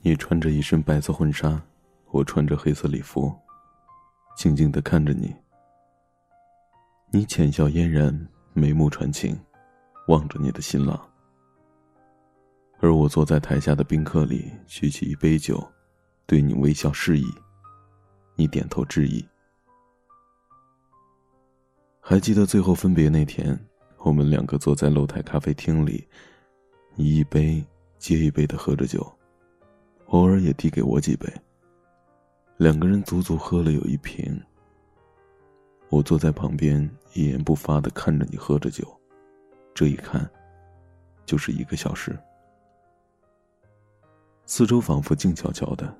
你穿着一身白色婚纱，我穿着黑色礼服，静静的看着你。你浅笑嫣然，眉目传情，望着你的新郎。而我坐在台下的宾客里，举起一杯酒，对你微笑示意。你点头致意。还记得最后分别那天，我们两个坐在露台咖啡厅里，你一杯接一杯的喝着酒，偶尔也递给我几杯。两个人足足喝了有一瓶。我坐在旁边，一言不发的看着你喝着酒，这一看，就是一个小时。四周仿佛静悄悄的。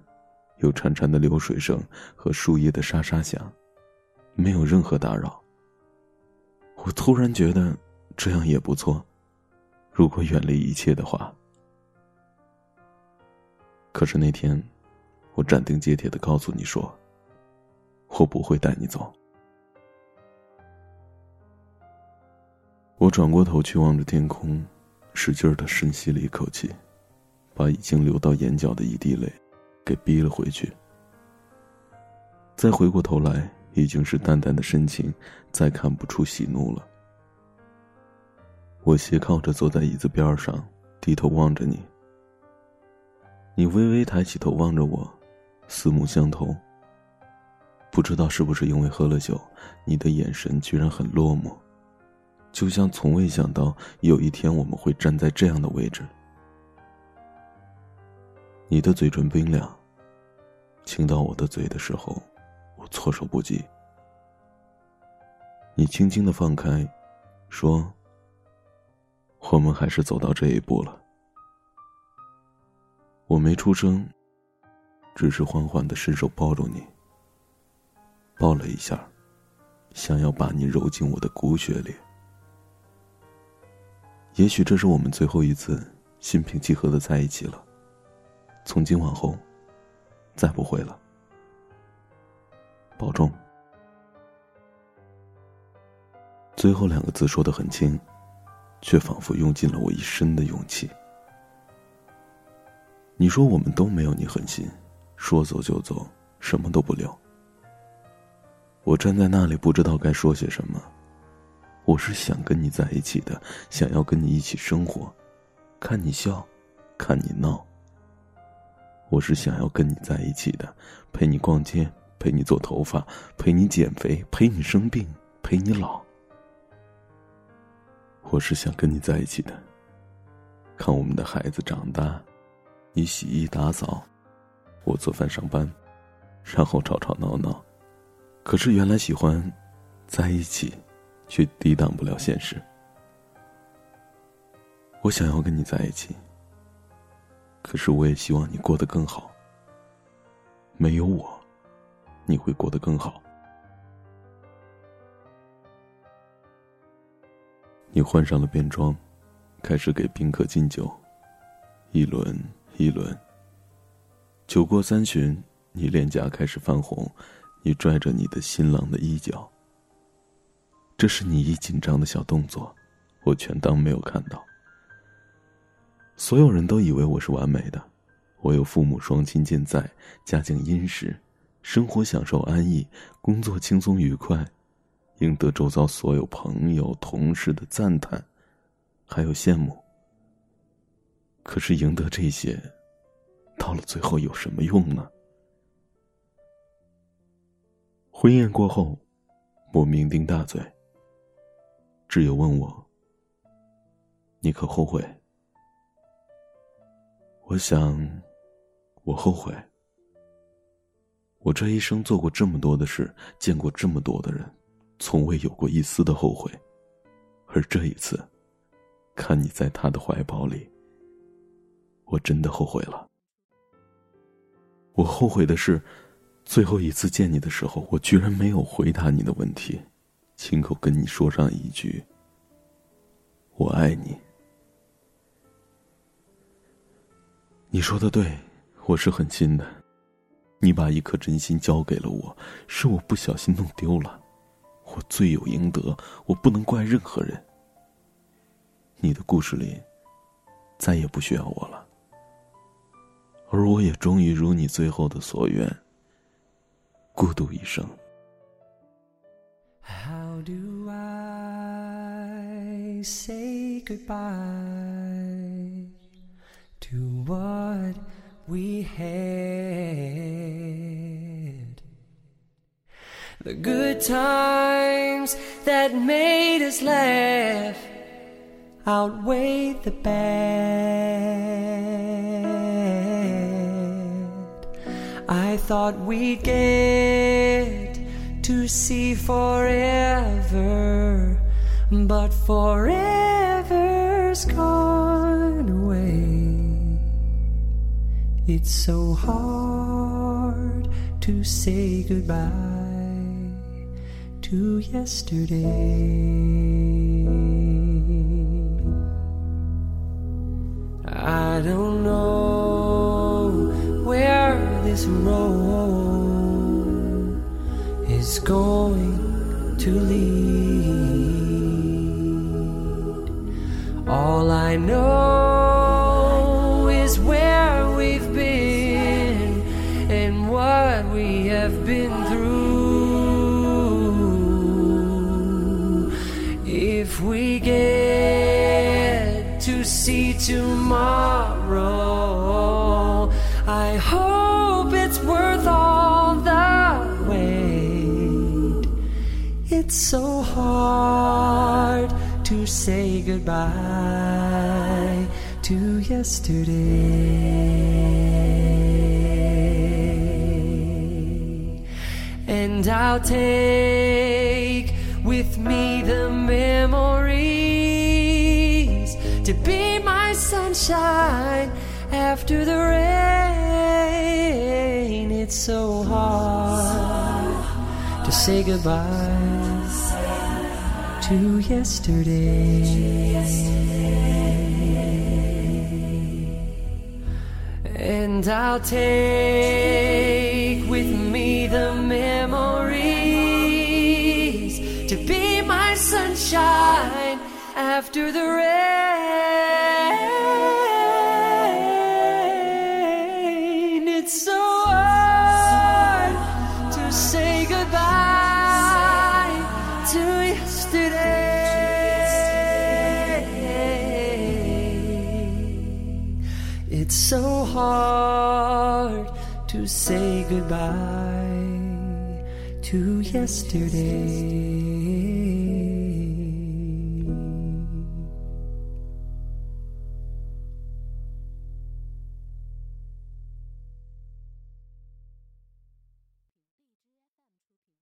有潺潺的流水声和树叶的沙沙响，没有任何打扰。我突然觉得这样也不错，如果远离一切的话。可是那天，我斩钉截铁的告诉你说：“我不会带你走。”我转过头去望着天空，使劲的深吸了一口气，把已经流到眼角的一滴泪。给逼了回去。再回过头来，已经是淡淡的深情，再看不出喜怒了。我斜靠着坐在椅子边上，低头望着你。你微微抬起头望着我，四目相投。不知道是不是因为喝了酒，你的眼神居然很落寞，就像从未想到有一天我们会站在这样的位置。你的嘴唇冰凉。亲到我的嘴的时候，我措手不及。你轻轻的放开，说：“我们还是走到这一步了。”我没出声，只是缓缓的伸手抱住你，抱了一下，想要把你揉进我的骨血里。也许这是我们最后一次心平气和的在一起了。从今往后。再不会了，保重。最后两个字说的很轻，却仿佛用尽了我一身的勇气。你说我们都没有你狠心，说走就走，什么都不留。我站在那里不知道该说些什么。我是想跟你在一起的，想要跟你一起生活，看你笑，看你闹。我是想要跟你在一起的，陪你逛街，陪你做头发，陪你减肥，陪你生病，陪你老。我是想跟你在一起的，看我们的孩子长大，你洗衣打扫，我做饭上班，然后吵吵闹闹。可是原来喜欢在一起，却抵挡不了现实。我想要跟你在一起。可是，我也希望你过得更好。没有我，你会过得更好。你换上了便装，开始给宾客敬酒，一轮一轮。酒过三巡，你脸颊开始泛红，你拽着你的新郎的衣角。这是你一紧张的小动作，我全当没有看到。所有人都以为我是完美的，我有父母双亲健在，家境殷实，生活享受安逸，工作轻松愉快，赢得周遭所有朋友同事的赞叹，还有羡慕。可是赢得这些，到了最后有什么用呢？婚宴过后，我酩酊大醉。挚友问我：“你可后悔？”我想，我后悔。我这一生做过这么多的事，见过这么多的人，从未有过一丝的后悔。而这一次，看你在他的怀抱里，我真的后悔了。我后悔的是，最后一次见你的时候，我居然没有回答你的问题，亲口跟你说上一句：“我爱你。”你说的对，我是狠心的。你把一颗真心交给了我，是我不小心弄丢了，我罪有应得，我不能怪任何人。你的故事里，再也不需要我了。而我也终于如你最后的所愿，孤独一生。How do I say goodbye to what we had? The good times that made us laugh outweigh the bad. Thought we'd get to see forever, but forever's gone away. It's so hard to say goodbye to yesterday. I don't know this road is going to lead. All I know is where we've been and what we have been through. If we get to see tomorrow, It's so hard to say goodbye to yesterday. And I'll take with me the memories to be my sunshine after the rain. It's so hard to say goodbye to yesterday. And I'll take with me the memories to be my sunshine after the rain. So hard to say goodbye to yesterday.